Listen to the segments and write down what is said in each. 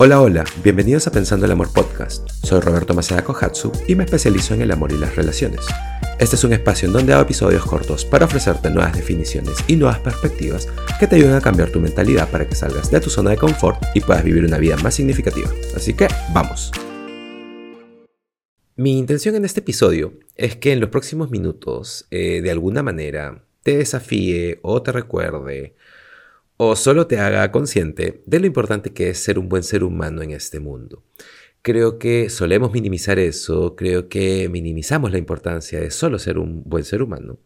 Hola, hola, bienvenidos a Pensando el Amor Podcast. Soy Roberto Maceda Kohatsu y me especializo en el amor y las relaciones. Este es un espacio en donde hago episodios cortos para ofrecerte nuevas definiciones y nuevas perspectivas que te ayuden a cambiar tu mentalidad para que salgas de tu zona de confort y puedas vivir una vida más significativa. Así que, vamos. Mi intención en este episodio es que en los próximos minutos, eh, de alguna manera, te desafíe o te recuerde o solo te haga consciente de lo importante que es ser un buen ser humano en este mundo. Creo que solemos minimizar eso, creo que minimizamos la importancia de solo ser un buen ser humano.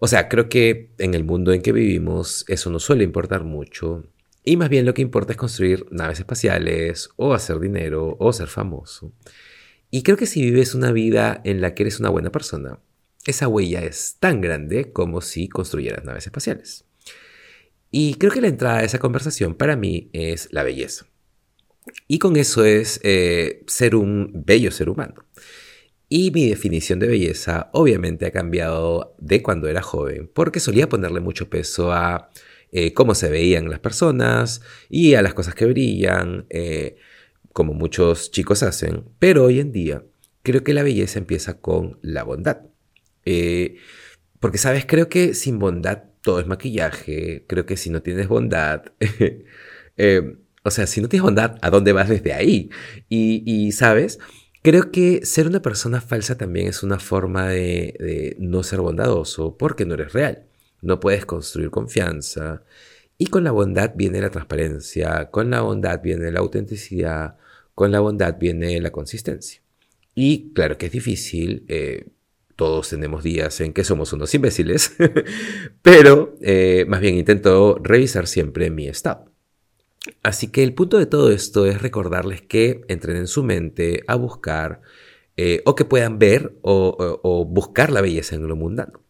O sea, creo que en el mundo en que vivimos eso no suele importar mucho y más bien lo que importa es construir naves espaciales o hacer dinero o ser famoso. Y creo que si vives una vida en la que eres una buena persona, esa huella es tan grande como si construyeras naves espaciales. Y creo que la entrada de esa conversación para mí es la belleza. Y con eso es eh, ser un bello ser humano. Y mi definición de belleza obviamente ha cambiado de cuando era joven, porque solía ponerle mucho peso a eh, cómo se veían las personas y a las cosas que brillan, eh, como muchos chicos hacen. Pero hoy en día creo que la belleza empieza con la bondad. porque, sabes, creo que sin bondad todo es maquillaje. Creo que si no tienes bondad, eh, o sea, si no tienes bondad, ¿a dónde vas desde ahí? Y, sabes, creo que ser una persona falsa también es una forma de, no ser bondadoso porque no eres real. No puedes construir confianza. Y con la bondad viene la transparencia, con la bondad viene la autenticidad, con la bondad viene la consistencia. Y claro que es difícil, eh, todos tenemos días en que somos unos imbéciles, pero eh, más bien intento revisar siempre mi estado. Así que el punto de todo esto es recordarles que entren en su mente a buscar eh, o que puedan ver o, buscar la belleza en lo mundano.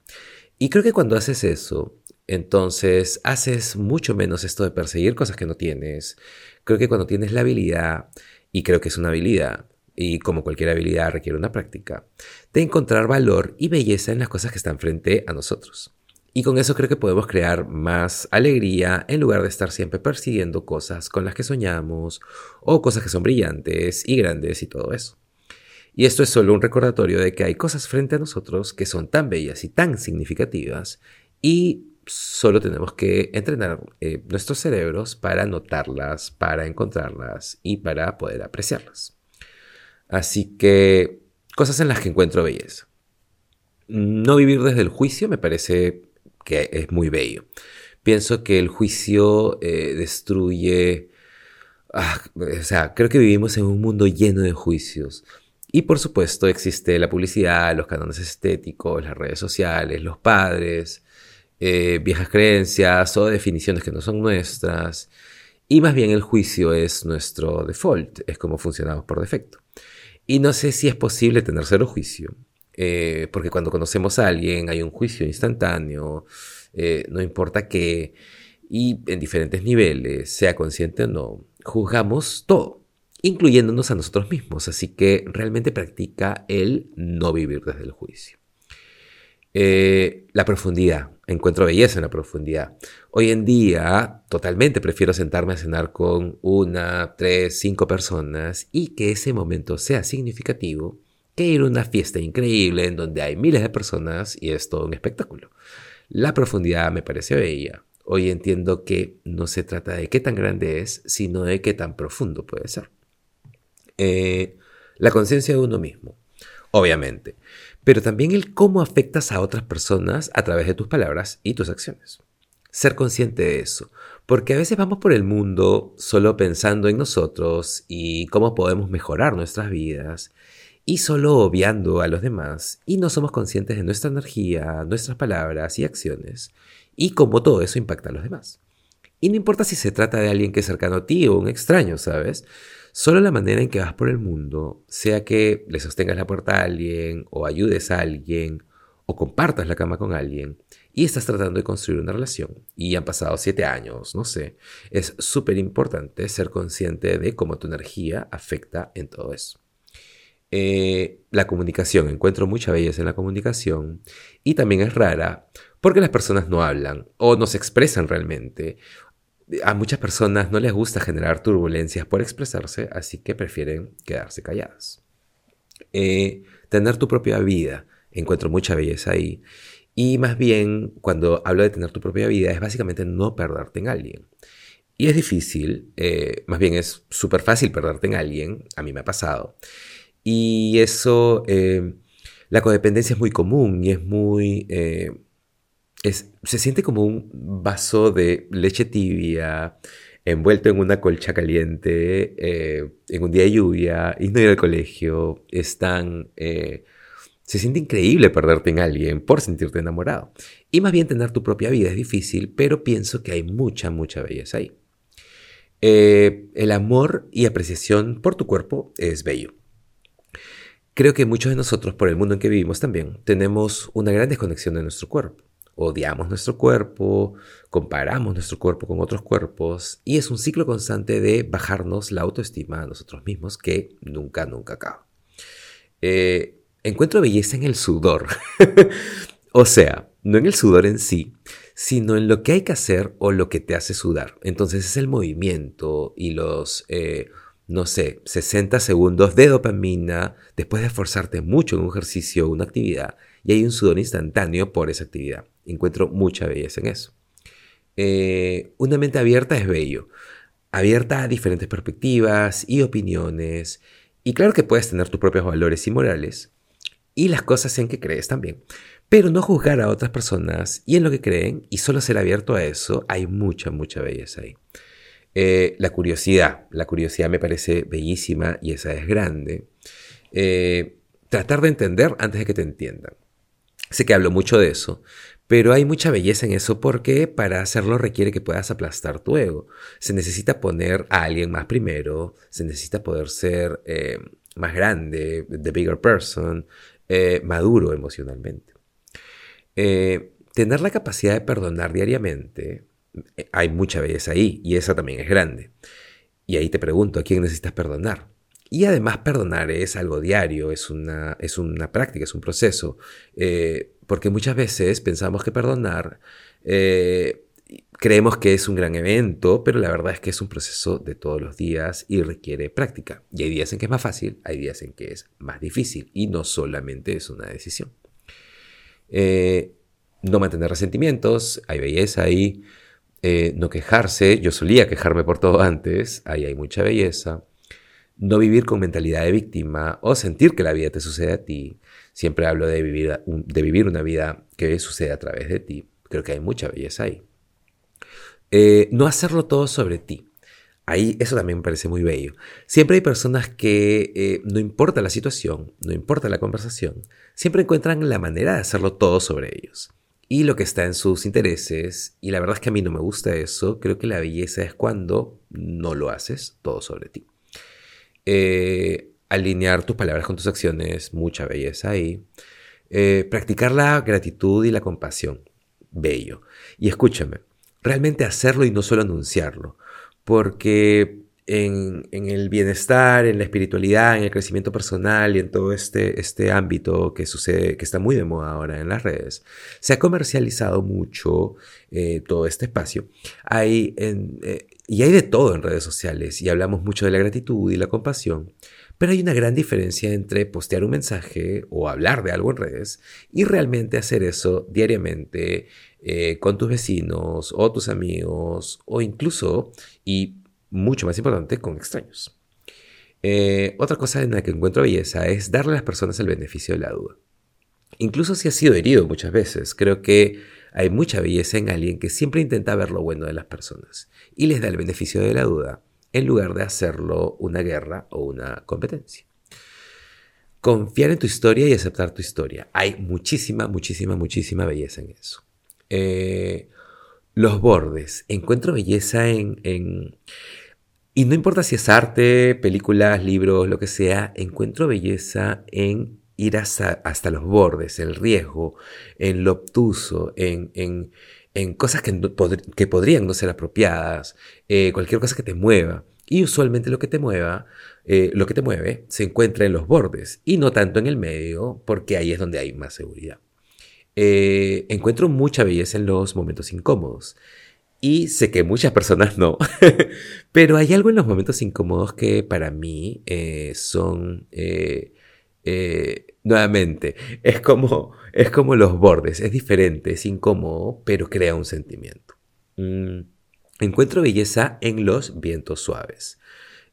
Y creo que cuando haces eso, entonces haces mucho menos esto de perseguir cosas que no tienes. Creo que cuando tienes la habilidad, y creo que es una habilidad, y como cualquier habilidad requiere una práctica, de encontrar valor y belleza en las cosas que están frente a nosotros. Y con eso creo que podemos crear más alegría en lugar de estar siempre persiguiendo cosas con las que soñamos o cosas que son brillantes y grandes y todo eso. Y esto es solo un recordatorio de que hay cosas frente a nosotros que son tan bellas y tan significativas y solo tenemos que entrenar eh, nuestros cerebros para notarlas, para encontrarlas y para poder apreciarlas. Así que cosas en las que encuentro belleza. No vivir desde el juicio me parece que es muy bello. Pienso que el juicio eh, destruye... Ah, o sea, creo que vivimos en un mundo lleno de juicios. Y por supuesto existe la publicidad, los cánones estéticos, las redes sociales, los padres, eh, viejas creencias o definiciones que no son nuestras. Y más bien el juicio es nuestro default, es como funcionamos por defecto. Y no sé si es posible tener cero juicio, eh, porque cuando conocemos a alguien hay un juicio instantáneo, eh, no importa qué, y en diferentes niveles, sea consciente o no, juzgamos todo, incluyéndonos a nosotros mismos, así que realmente practica el no vivir desde el juicio. Eh, la profundidad. Encuentro belleza en la profundidad. Hoy en día, totalmente prefiero sentarme a cenar con una, tres, cinco personas y que ese momento sea significativo que ir a una fiesta increíble en donde hay miles de personas y es todo un espectáculo. La profundidad me parece bella. Hoy entiendo que no se trata de qué tan grande es, sino de qué tan profundo puede ser. Eh, la conciencia de uno mismo, obviamente pero también el cómo afectas a otras personas a través de tus palabras y tus acciones. Ser consciente de eso, porque a veces vamos por el mundo solo pensando en nosotros y cómo podemos mejorar nuestras vidas y solo obviando a los demás y no somos conscientes de nuestra energía, nuestras palabras y acciones y cómo todo eso impacta a los demás. Y no importa si se trata de alguien que es cercano a ti o un extraño, ¿sabes? Solo la manera en que vas por el mundo, sea que le sostengas la puerta a alguien, o ayudes a alguien, o compartas la cama con alguien, y estás tratando de construir una relación, y han pasado siete años, no sé, es súper importante ser consciente de cómo tu energía afecta en todo eso. Eh, la comunicación, encuentro mucha belleza en la comunicación, y también es rara porque las personas no hablan o no se expresan realmente a muchas personas no les gusta generar turbulencias por expresarse, así que prefieren quedarse calladas. Eh, tener tu propia vida, encuentro mucha belleza ahí. Y más bien, cuando hablo de tener tu propia vida, es básicamente no perderte en alguien. Y es difícil, eh, más bien es súper fácil perderte en alguien, a mí me ha pasado. Y eso, eh, la codependencia es muy común y es muy... Eh, se siente como un vaso de leche tibia envuelto en una colcha caliente, en un día de lluvia, y no ir al colegio, es tan... se siente increíble perderte en alguien por sentirte enamorado. Y más bien tener tu propia vida es difícil, pero pienso que hay mucha, mucha belleza ahí. Eh, el amor y apreciación por tu cuerpo es bello. Creo que muchos de nosotros, por el mundo en que vivimos también, tenemos una gran desconexión de nuestro cuerpo. Odiamos nuestro cuerpo, comparamos nuestro cuerpo con otros cuerpos y es un ciclo constante de bajarnos la autoestima a nosotros mismos que nunca, nunca acaba. Eh, encuentro belleza en el sudor. o sea, no en el sudor en sí, sino en lo que hay que hacer o lo que te hace sudar. Entonces es el movimiento y los, eh, no sé, 60 segundos de dopamina después de esforzarte mucho en un ejercicio o una actividad y hay un sudor instantáneo por esa actividad. Encuentro mucha belleza en eso. Eh, una mente abierta es bello, abierta a diferentes perspectivas y opiniones. Y claro que puedes tener tus propios valores y morales y las cosas en que crees también. Pero no juzgar a otras personas y en lo que creen y solo ser abierto a eso, hay mucha, mucha belleza ahí. Eh, la curiosidad, la curiosidad me parece bellísima y esa es grande. Eh, tratar de entender antes de que te entiendan. Sé que hablo mucho de eso, pero hay mucha belleza en eso porque para hacerlo requiere que puedas aplastar tu ego. Se necesita poner a alguien más primero, se necesita poder ser eh, más grande, the bigger person, maduro emocionalmente. Eh, tener la capacidad de perdonar diariamente, eh, hay mucha belleza ahí y esa también es grande. Y ahí te pregunto, ¿a quién necesitas perdonar? Y además perdonar es algo diario, es una, es una práctica, es un proceso, eh, porque muchas veces pensamos que perdonar creemos que es un gran evento, pero la verdad es que es un proceso de todos los días y requiere práctica. Y hay días en que es más fácil, hay días en que es más difícil y no solamente es una decisión. Eh, no mantener resentimientos, hay belleza ahí. Eh, no quejarse, yo solía quejarme por todo antes, ahí hay mucha belleza. No vivir con mentalidad de víctima o sentir que la vida te sucede a ti. Siempre hablo de vivir, de vivir una vida que sucede a través de ti. Creo que hay mucha belleza ahí. Eh, no hacerlo todo sobre ti. Ahí eso también me parece muy bello. Siempre hay personas que eh, no importa la situación, no importa la conversación, siempre encuentran la manera de hacerlo todo sobre ellos. Y lo que está en sus intereses, y la verdad es que a mí no me gusta eso, creo que la belleza es cuando no lo haces todo sobre ti. Eh, alinear tus palabras con tus acciones, mucha belleza ahí. Eh, practicar la gratitud y la compasión, bello. Y escúchame, realmente hacerlo y no solo anunciarlo porque en, el bienestar, en la espiritualidad, en el crecimiento personal y en todo este, este ámbito que sucede, que está muy de moda ahora en las redes, se ha comercializado mucho eh, todo este espacio. Hay eh, y hay de todo en redes sociales y hablamos mucho de la gratitud y la compasión. Pero hay una gran diferencia entre postear un mensaje o hablar de algo en redes y realmente hacer eso diariamente eh, con tus vecinos o tus amigos o incluso, y mucho más importante, con extraños. Eh, otra cosa en la que encuentro belleza es darle a las personas el beneficio de la duda. Incluso si has sido herido muchas veces, creo que hay mucha belleza en alguien que siempre intenta ver lo bueno de las personas y les da el beneficio de la duda en lugar de hacerlo una guerra o una competencia. Confiar en tu historia y aceptar tu historia. Hay muchísima, muchísima, muchísima belleza en eso. Eh, los bordes. Encuentro belleza en... Y no importa si es arte, películas, libros, lo que sea, encuentro belleza en ir hasta, hasta los bordes, el riesgo, en lo obtuso, en, en, en cosas que, que, podrían no ser apropiadas, eh, cualquier cosa que te mueva. Y usualmente lo que te mueva, eh, lo que te mueve, se encuentra en los bordes y no tanto en el medio, porque ahí es donde hay más seguridad. Eh, encuentro mucha belleza en los momentos incómodos. Y sé que muchas personas no, pero hay algo en los momentos incómodos que para mí eh, son, eh, eh, nuevamente, es como, es como los bordes, es diferente, es incómodo, pero crea un sentimiento. Mm, encuentro belleza en los vientos suaves.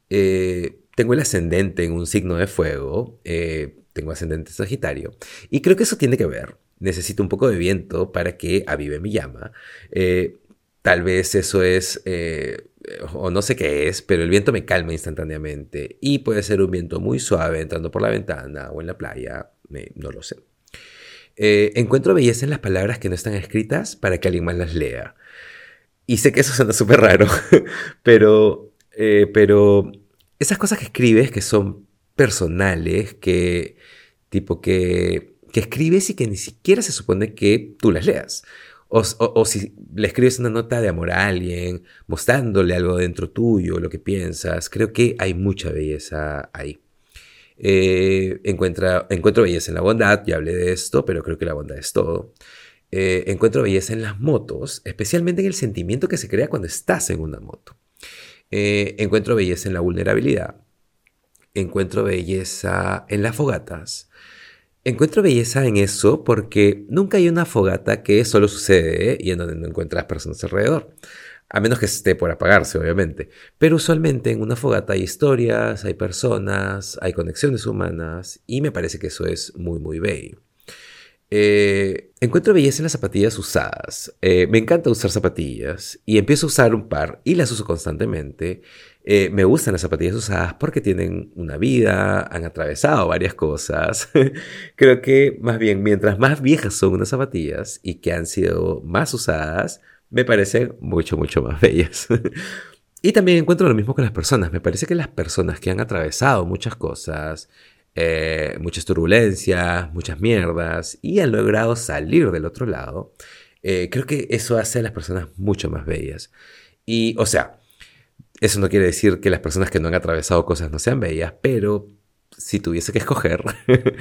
tengo el ascendente en un signo de fuego, tengo ascendente Sagitario, y creo que eso tiene que ver. Necesito un poco de viento para que avive mi llama. Tal vez eso es, eh, o no sé qué es, pero el viento me calma instantáneamente. Y puede ser un viento muy suave entrando por la ventana o en la playa, no lo sé. Eh, encuentro belleza en las palabras que no están escritas para que alguien más las lea. Y sé que eso suena súper raro, pero, eh, pero esas cosas que escribes que son personales, que tipo que, que escribes y que ni siquiera se supone que tú las leas. O, si le escribes una nota de amor a alguien, mostrándole algo dentro tuyo, lo que piensas, creo que hay mucha belleza ahí. Eh, encuentro belleza en la bondad, ya hablé de esto, pero creo que la bondad es todo. Eh, encuentro belleza en las motos, especialmente en el sentimiento que se crea cuando estás en una moto. Eh, encuentro belleza en la vulnerabilidad. Encuentro belleza en las fogatas. Encuentro belleza en eso porque nunca hay una fogata que solo sucede y en donde no encuentras personas alrededor. A menos que esté por apagarse, obviamente. Pero usualmente en una fogata hay historias, hay personas, hay conexiones humanas y me parece que eso es muy, muy bello. Eh, encuentro belleza en las zapatillas usadas. Eh, me encanta usar zapatillas y empiezo a usar un par y las uso constantemente. Eh, me gustan las zapatillas usadas porque tienen una vida, han atravesado varias cosas. Creo que más bien, mientras más viejas son unas zapatillas y que han sido más usadas, me parecen mucho, mucho más bellas. y también encuentro lo mismo con las personas. Me parece que las personas que han atravesado muchas cosas, eh, muchas turbulencias, muchas mierdas y han logrado salir del otro lado, eh, creo que eso hace a las personas mucho más bellas. Y, o sea, eso no quiere decir que las personas que no han atravesado cosas no sean bellas, pero si tuviese que escoger,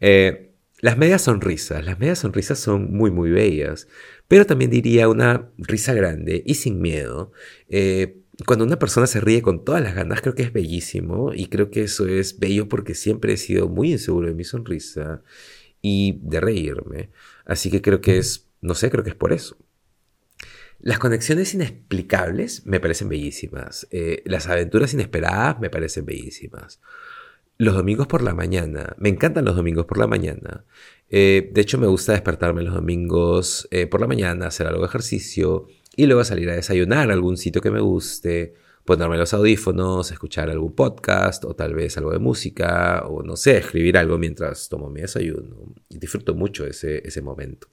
eh, las medias sonrisas, las medias sonrisas son muy, muy bellas, pero también diría una risa grande y sin miedo. Eh, cuando una persona se ríe con todas las ganas, creo que es bellísimo y creo que eso es bello porque siempre he sido muy inseguro de mi sonrisa y de reírme. Así que creo que es, no sé, creo que es por eso. Las conexiones inexplicables me parecen bellísimas. Eh, las aventuras inesperadas me parecen bellísimas. Los domingos por la mañana. Me encantan los domingos por la mañana. Eh, de hecho, me gusta despertarme los domingos eh, por la mañana, hacer algo de ejercicio y luego salir a desayunar a algún sitio que me guste, ponerme los audífonos, escuchar algún podcast o tal vez algo de música o no sé, escribir algo mientras tomo mi desayuno. Disfruto mucho ese, ese momento.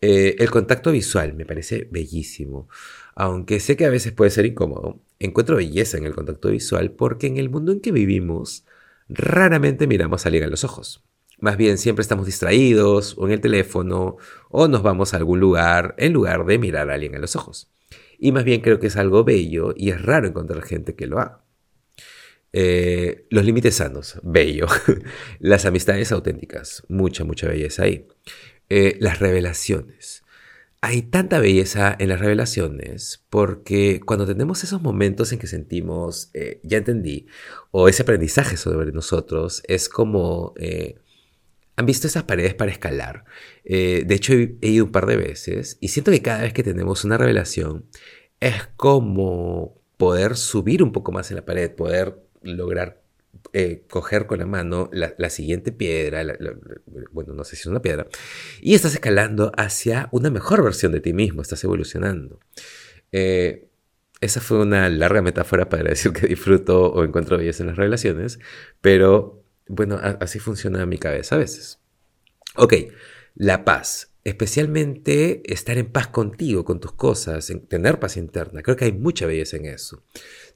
Eh, el contacto visual me parece bellísimo, aunque sé que a veces puede ser incómodo. Encuentro belleza en el contacto visual porque en el mundo en que vivimos raramente miramos a alguien a los ojos. Más bien siempre estamos distraídos o en el teléfono o nos vamos a algún lugar en lugar de mirar a alguien a los ojos. Y más bien creo que es algo bello y es raro encontrar gente que lo haga. Eh, los límites sanos, bello. Las amistades auténticas, mucha, mucha belleza ahí. Eh, las revelaciones. Hay tanta belleza en las revelaciones porque cuando tenemos esos momentos en que sentimos, eh, ya entendí, o ese aprendizaje sobre nosotros, es como, eh, ¿han visto esas paredes para escalar? de hecho, he, he ido un par de veces y siento que cada vez que tenemos una revelación es como poder subir un poco más en la pared, poder lograr eh, coger con la mano la, siguiente piedra, bueno, no sé si es una piedra, y estás escalando hacia una mejor versión de ti mismo, estás evolucionando. Eh, esa fue una larga metáfora para decir que disfruto o encuentro belleza en las relaciones, pero bueno, así funciona mi cabeza a veces. Ok, la paz, especialmente estar en paz contigo, con tus cosas, tener paz interna, creo que hay mucha belleza en eso.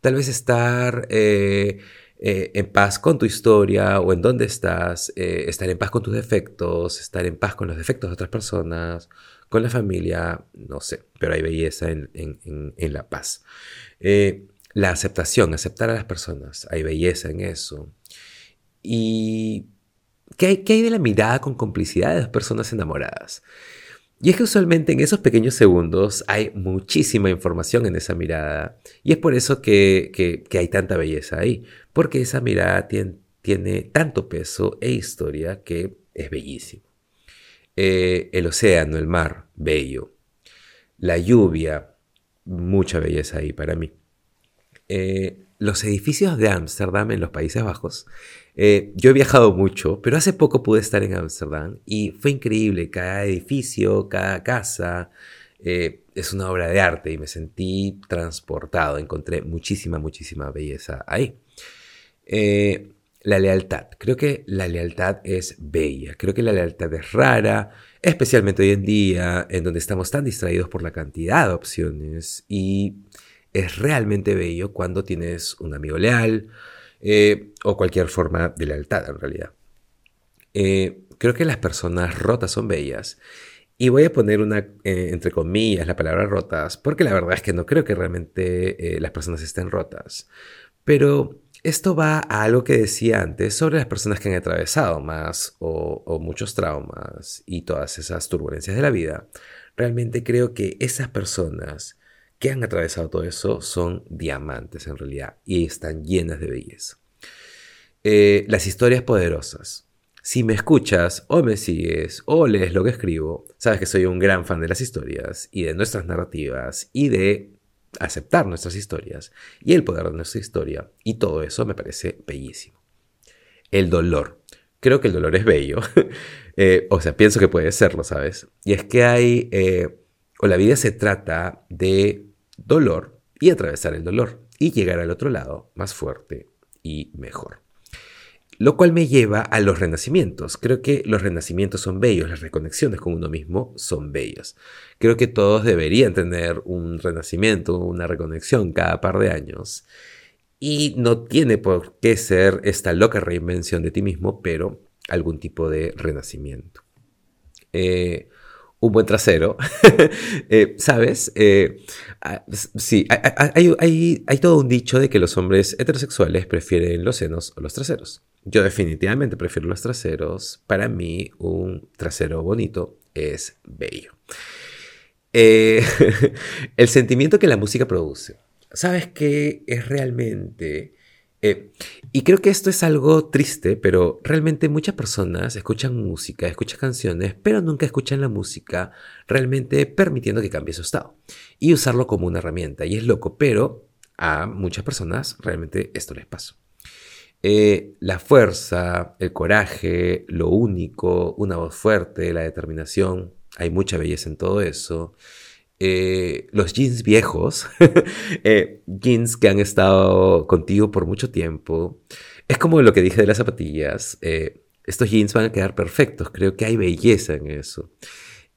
Tal vez estar... Eh, eh, en paz con tu historia o en dónde estás, eh, estar en paz con tus defectos, estar en paz con los defectos de otras personas, con la familia, no sé, pero hay belleza en, la paz. Eh, la aceptación, aceptar a las personas, hay belleza en eso. ¿Y qué hay, qué hay de la mirada con complicidad de las personas enamoradas? Y es que usualmente en esos pequeños segundos hay muchísima información en esa mirada. Y es por eso que, hay tanta belleza ahí. Porque esa mirada tiene, tiene tanto peso e historia que es bellísimo. Eh, el océano, el mar, bello. La lluvia, mucha belleza ahí para mí. Eh, los edificios de Ámsterdam en los Países Bajos. Eh, yo he viajado mucho, pero hace poco pude estar en Ámsterdam y fue increíble. Cada edificio, cada casa es una obra de arte y me sentí transportado. Encontré muchísima, muchísima belleza ahí. La lealtad. Creo que la lealtad es bella. Creo que la lealtad es rara, especialmente hoy en día, en donde estamos tan distraídos por la cantidad de opciones. Y es realmente bello cuando tienes un amigo leal eh, o cualquier forma de lealtad en realidad. Eh, creo que las personas rotas son bellas. Y voy a poner una, eh, entre comillas, la palabra rotas, porque la verdad es que no creo que realmente las personas estén rotas. Pero esto va a algo que decía antes sobre las personas que han atravesado más o, muchos traumas y todas esas turbulencias de la vida. Realmente creo que esas personas que han atravesado todo eso son diamantes en realidad y están llenas de belleza. Eh, las historias poderosas. Si me escuchas o me sigues o lees lo que escribo, sabes que soy un gran fan de las historias y de nuestras narrativas y de aceptar nuestras historias y el poder de nuestra historia. Y todo eso me parece bellísimo. El dolor. Creo que el dolor es bello. Eh, o sea, pienso que puede serlo, ¿sabes? Y es que hay... Eh, o la vida se trata de dolor y atravesar el dolor y llegar al otro lado más fuerte y mejor. Lo cual me lleva a los renacimientos. Creo que los renacimientos son bellos, las reconexiones con uno mismo son bellas. Creo que todos deberían tener un renacimiento, una reconexión cada par de años. Y no tiene por qué ser esta loca reinvención de ti mismo, pero algún tipo de renacimiento. Eh, un buen trasero, ¿sabes? Sí, hay, hay, todo un dicho de que los hombres heterosexuales prefieren los senos o los traseros. Yo definitivamente prefiero los traseros. Para mí, un trasero bonito es bello. Eh, el sentimiento que la música produce. ¿Sabes qué es realmente... Eh, y creo que esto es algo triste, pero realmente muchas personas escuchan música, escuchan canciones, pero nunca escuchan la música realmente permitiendo que cambie su estado y usarlo como una herramienta. Y es loco, pero a muchas personas realmente esto les pasa. Eh, la fuerza, el coraje, lo único, una voz fuerte, la determinación, hay mucha belleza en todo eso. Eh, los jeans viejos, eh, jeans que han estado contigo por mucho tiempo. Es como lo que dije de las zapatillas. estos jeans van a quedar perfectos. Creo que hay belleza en eso.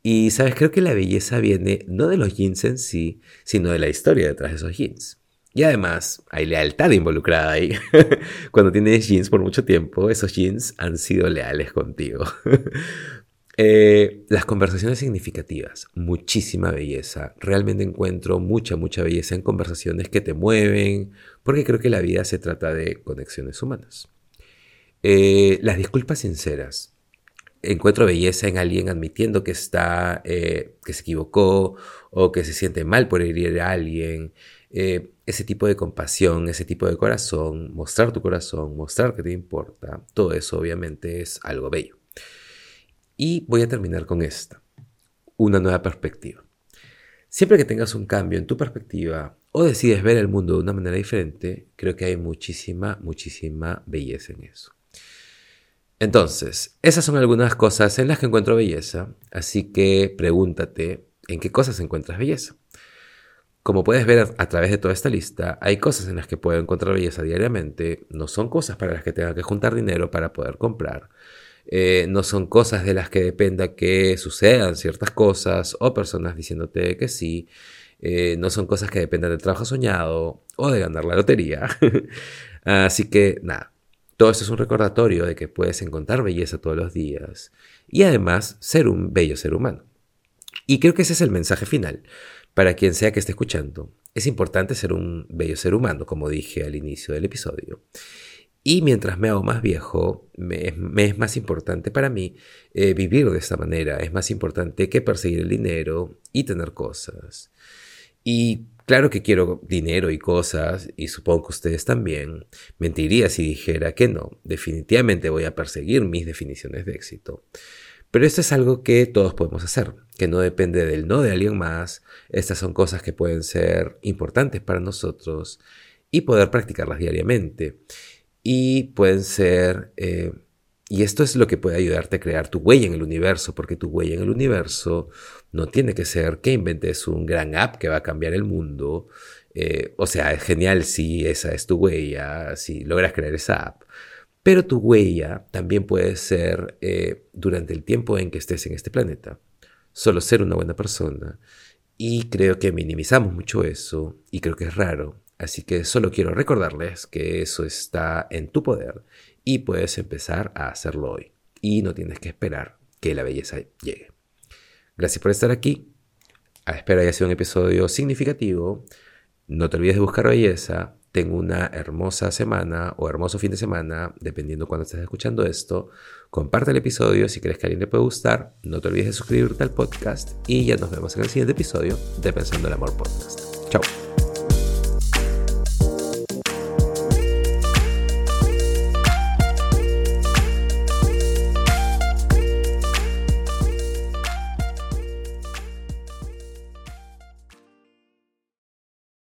Y, ¿sabes? Creo que la belleza viene no de los jeans en sí, sino de la historia detrás de esos jeans. Y además hay lealtad involucrada ahí. Cuando tienes jeans por mucho tiempo, esos jeans han sido leales contigo. Eh, las conversaciones significativas, muchísima belleza. Realmente encuentro mucha, mucha belleza en conversaciones que te mueven, porque creo que la vida se trata de conexiones humanas. Eh, las disculpas sinceras. Encuentro belleza en alguien admitiendo que está, eh, que se equivocó o que se siente mal por herir a alguien. Ese tipo de compasión, ese tipo de corazón, mostrar tu corazón, mostrar que te importa, todo eso obviamente es algo bello. Y voy a terminar con esta, una nueva perspectiva. Siempre que tengas un cambio en tu perspectiva o decides ver el mundo de una manera diferente, creo que hay muchísima, muchísima belleza en eso. Entonces, esas son algunas cosas en las que encuentro belleza, así que pregúntate en qué cosas encuentras belleza. Como puedes ver a, través de toda esta lista, hay cosas en las que puedo encontrar belleza diariamente, no son cosas para las que tenga que juntar dinero para poder comprar, eh, no son cosas de las que dependa que sucedan ciertas cosas o personas diciéndote que sí, eh, no son cosas que dependan del trabajo soñado o de ganar la lotería. Así que nada, todo esto es un recordatorio de que puedes encontrar belleza todos los días y además ser un bello ser humano. Y creo que ese es el mensaje final para quien sea que esté escuchando. Es importante ser un bello ser humano, como dije al inicio del episodio. Y mientras me hago más viejo, me, es más importante para mí eh, vivir de esta manera. Es más importante que perseguir el dinero y tener cosas. Y claro que quiero dinero y cosas, y supongo que ustedes también. Mentiría si dijera que no. Definitivamente voy a perseguir mis definiciones de éxito. Pero esto es algo que todos podemos hacer, que no depende del no de alguien más. Estas son cosas que pueden ser importantes para nosotros y poder practicarlas diariamente y pueden ser... Eh, y esto es lo que puede ayudarte a crear tu huella en el universo, porque tu huella en el universo no tiene que ser que inventes un gran app que va a cambiar el mundo. Eh, o sea, es genial si esa es tu huella, si logras crear esa app. Pero tu huella también puede ser eh, durante el tiempo en que estés en este planeta. Solo ser una buena persona. Y creo que minimizamos mucho eso y creo que es raro. Así que solo quiero recordarles que eso está en tu poder y puedes empezar a hacerlo hoy. Y no tienes que esperar que la belleza llegue. Gracias por estar aquí. Espero haya sido un episodio significativo. No te olvides de buscar belleza. Tengo una hermosa semana o hermoso fin de semana, dependiendo cuando estés escuchando esto. Comparte el episodio si crees que a alguien le puede gustar. No te olvides de suscribirte al podcast y ya nos vemos en el siguiente episodio de Pensando el Amor Podcast. Chao.